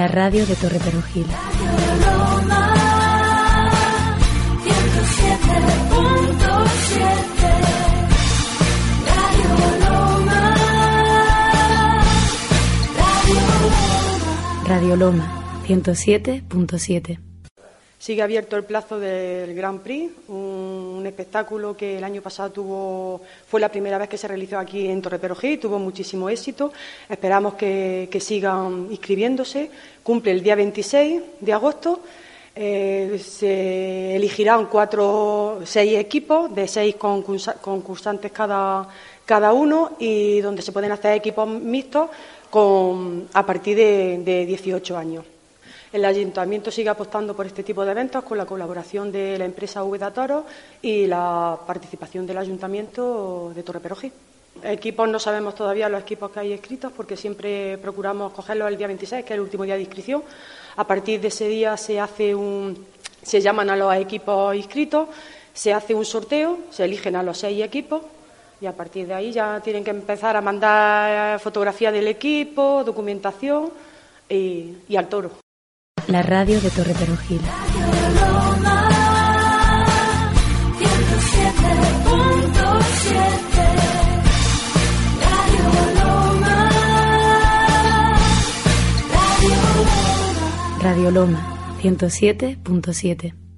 La radio de Torre Perugil. Radio Loma 107.7. Sigue abierto el plazo del Grand Prix, un, espectáculo que el año pasado tuvo, fue la primera vez que se realizó aquí en Torre Perogí, tuvo muchísimo éxito. Esperamos que, sigan inscribiéndose. Cumple el día 26 de agosto. Eh, se elegirán cuatro, seis equipos de seis concursantes cada, cada uno y donde se pueden hacer equipos mixtos con, a partir de, de 18 años. El ayuntamiento sigue apostando por este tipo de eventos con la colaboración de la empresa V Toro y la participación del ayuntamiento de Torre Perojí. Equipos no sabemos todavía los equipos que hay escritos porque siempre procuramos cogerlos el día 26, que es el último día de inscripción. A partir de ese día se hace un, se llaman a los equipos inscritos, se hace un sorteo, se eligen a los seis equipos y a partir de ahí ya tienen que empezar a mandar fotografía del equipo, documentación y, y al toro la radio de Torre Perugil. Radio Loma 107.7